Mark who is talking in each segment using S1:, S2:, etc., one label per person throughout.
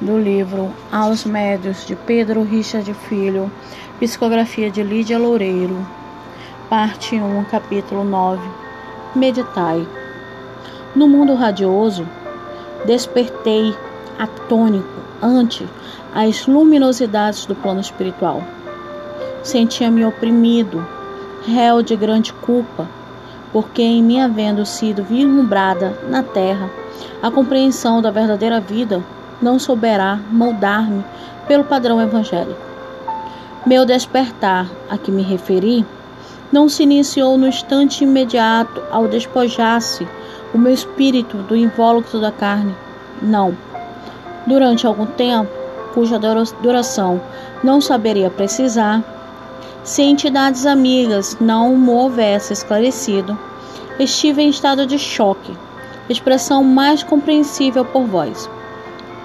S1: do livro Aos Médios de Pedro Richard Filho, psicografia de Lídia Loureiro, parte 1, capítulo 9. Meditai. No mundo radioso, despertei atônico ante as luminosidades do plano espiritual. Sentia-me oprimido, réu de grande culpa, porque em mim havendo sido vislumbrada na terra a compreensão da verdadeira vida, não souberá moldar-me pelo padrão evangélico. Meu despertar a que me referi não se iniciou no instante imediato ao despojar-se o meu espírito do invólucro da carne. Não. Durante algum tempo, cuja duração não saberia precisar, se entidades amigas não o houvesse esclarecido, estive em estado de choque, expressão mais compreensível por vós.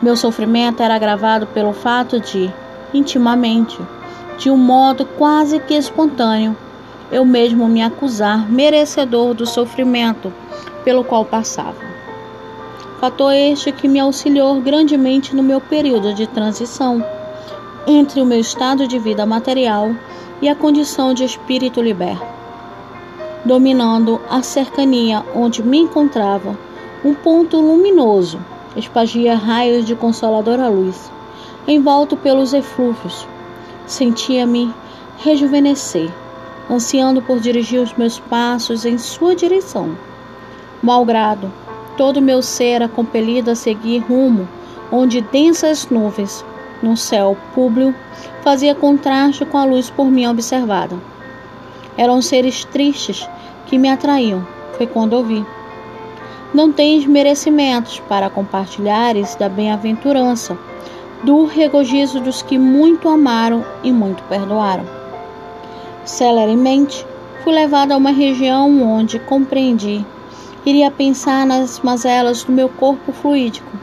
S1: Meu sofrimento era agravado pelo fato de, intimamente, de um modo quase que espontâneo, eu mesmo me acusar merecedor do sofrimento pelo qual passava. Fator este que me auxiliou grandemente no meu período de transição entre o meu estado de vida material e a condição de espírito liberto. Dominando a cercania onde me encontrava, um ponto luminoso espagia raios de consoladora luz. Envolto pelos eflúvios, sentia-me rejuvenescer, ansiando por dirigir os meus passos em sua direção. Malgrado, todo meu ser era compelido a seguir rumo onde densas nuvens, no céu público, fazia contraste com a luz por mim observada. Eram seres tristes que me atraíam, foi quando ouvi. Não tens merecimentos para compartilhares da bem-aventurança, do regozijo dos que muito amaram e muito perdoaram. Celeremente, fui levado a uma região onde compreendi. Iria pensar nas mazelas do meu corpo fluídico.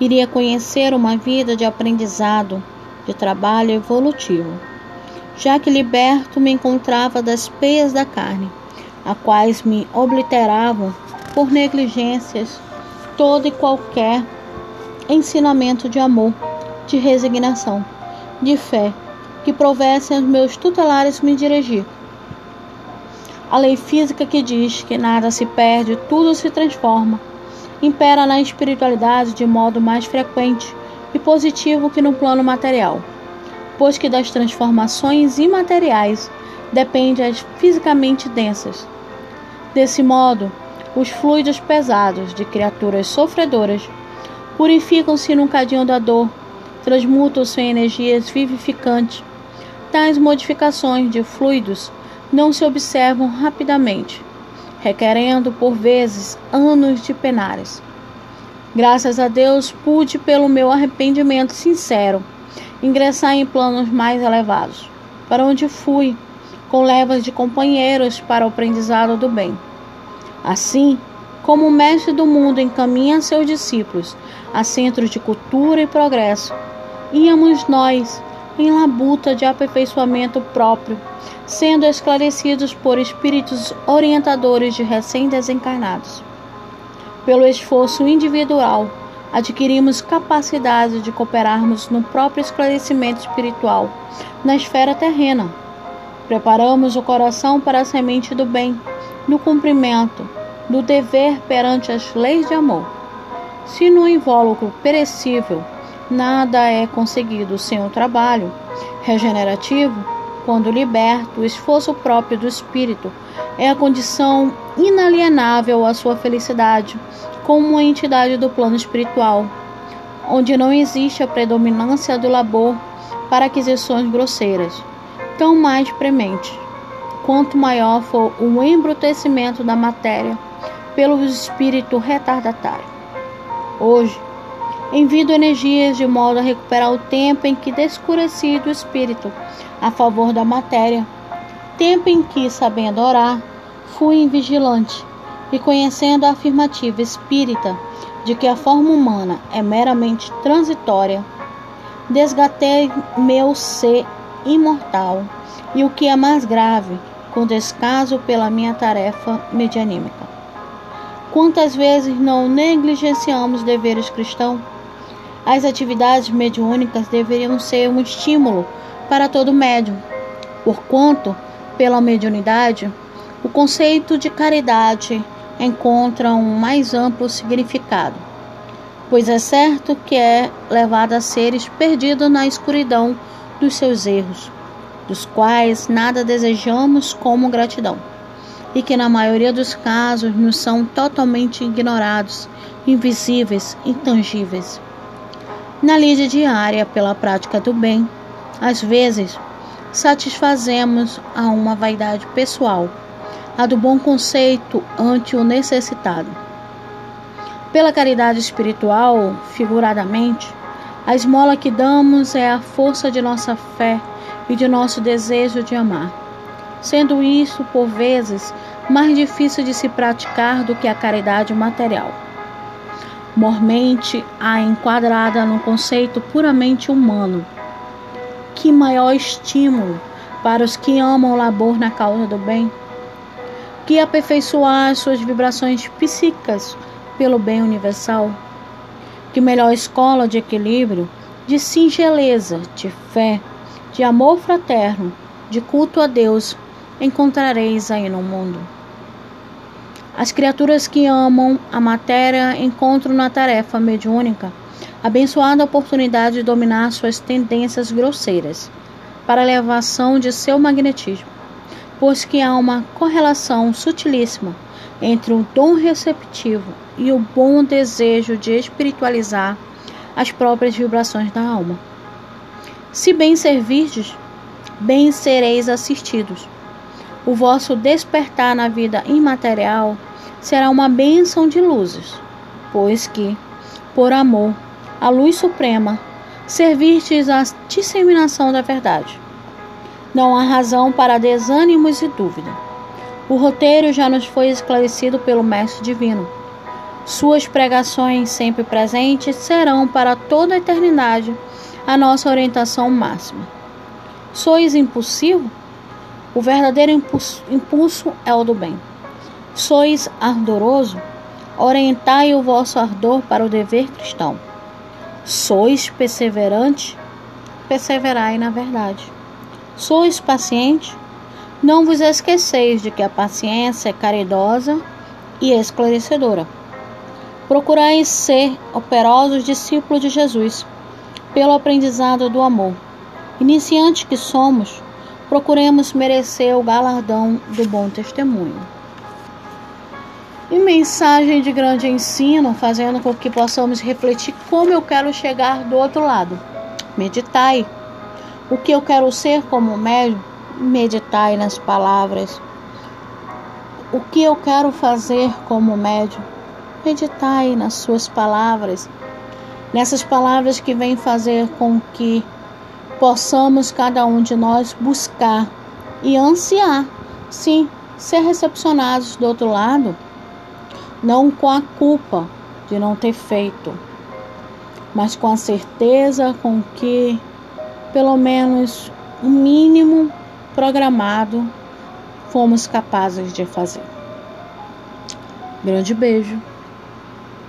S1: Iria conhecer uma vida de aprendizado, de trabalho evolutivo. Já que liberto me encontrava das peias da carne, a quais me obliteravam por negligências todo e qualquer ensinamento de amor, de resignação, de fé, que provessem aos meus tutelares me dirigir. A lei física que diz que nada se perde, tudo se transforma, impera na espiritualidade de modo mais frequente e positivo que no plano material, pois que das transformações imateriais dependem as fisicamente densas. Desse modo, os fluidos pesados de criaturas sofredoras purificam-se num cadinho da dor, transmutam-se em energias vivificantes. Tais modificações de fluidos não se observam rapidamente, requerendo por vezes anos de penares. Graças a Deus, pude, pelo meu arrependimento sincero, ingressar em planos mais elevados, para onde fui, com levas de companheiros para o aprendizado do bem. Assim, como o mestre do mundo encaminha seus discípulos a centros de cultura e progresso, íamos nós em labuta de aperfeiçoamento próprio, sendo esclarecidos por espíritos orientadores de recém-desencarnados. Pelo esforço individual, adquirimos capacidade de cooperarmos no próprio esclarecimento espiritual na esfera terrena. Preparamos o coração para a semente do bem no cumprimento do dever perante as leis de amor. Se no invólucro perecível nada é conseguido sem o trabalho regenerativo, quando liberto, o esforço próprio do espírito é a condição inalienável à sua felicidade como uma entidade do plano espiritual, onde não existe a predominância do labor para aquisições grosseiras, tão mais premente quanto maior for o embrutecimento da matéria pelo espírito retardatário. Hoje, envio energias de modo a recuperar o tempo em que descureci do espírito a favor da matéria, tempo em que, sabendo orar, fui invigilante e conhecendo a afirmativa espírita de que a forma humana é meramente transitória, desgatei meu ser imortal e o que é mais grave, com descaso pela minha tarefa medianímica. Quantas vezes não negligenciamos deveres cristãos? As atividades mediúnicas deveriam ser um estímulo para todo médium, porquanto, pela mediunidade, o conceito de caridade encontra um mais amplo significado, pois é certo que é levado a seres perdidos na escuridão dos seus erros, dos quais nada desejamos como gratidão, e que na maioria dos casos nos são totalmente ignorados, invisíveis, intangíveis. Na lida diária pela prática do bem, às vezes satisfazemos a uma vaidade pessoal, a do bom conceito ante o necessitado. Pela caridade espiritual, figuradamente, a esmola que damos é a força de nossa fé e de nosso desejo de amar, sendo isso, por vezes, mais difícil de se praticar do que a caridade material. Mormente a enquadrada no conceito puramente humano. Que maior estímulo para os que amam o labor na causa do bem, que aperfeiçoar suas vibrações psíquicas pelo bem universal. Que melhor escola de equilíbrio, de singeleza, de fé, de amor fraterno, de culto a Deus, encontrareis aí no mundo. As criaturas que amam a matéria encontram na tarefa mediúnica abençoada oportunidade de dominar suas tendências grosseiras para a elevação de seu magnetismo, pois que há uma correlação sutilíssima entre o dom receptivo e o bom desejo de espiritualizar as próprias vibrações da alma. Se bem servirdes, bem sereis assistidos. O vosso despertar na vida imaterial será uma bênção de luzes, pois que, por amor à luz suprema, servistes à disseminação da verdade. Não há razão para desânimos e dúvida. O roteiro já nos foi esclarecido pelo Mestre Divino. Suas pregações sempre presentes serão para toda a eternidade a nossa orientação máxima. Sois impulsivo? O verdadeiro impulso, impulso é o do bem. Sois ardoroso? Orientai o vosso ardor para o dever cristão. Sois perseverante? Perseverai na verdade. Sois paciente? Não vos esqueceis de que a paciência é caridosa e esclarecedora. Procurai ser operosos discípulos de Jesus pelo aprendizado do amor. Iniciantes que somos, procuremos merecer o galardão do bom testemunho. E mensagem de grande ensino, fazendo com que possamos refletir como eu quero chegar do outro lado. Meditai. O que eu quero ser como médium? Meditai nas palavras. O que eu quero fazer como médium? Meditai nas suas palavras nessas palavras que vêm fazer com que possamos cada um de nós buscar e ansiar, sim, ser recepcionados do outro lado, não com a culpa de não ter feito, mas com a certeza com que pelo menos o um mínimo programado fomos capazes de fazer. Grande beijo.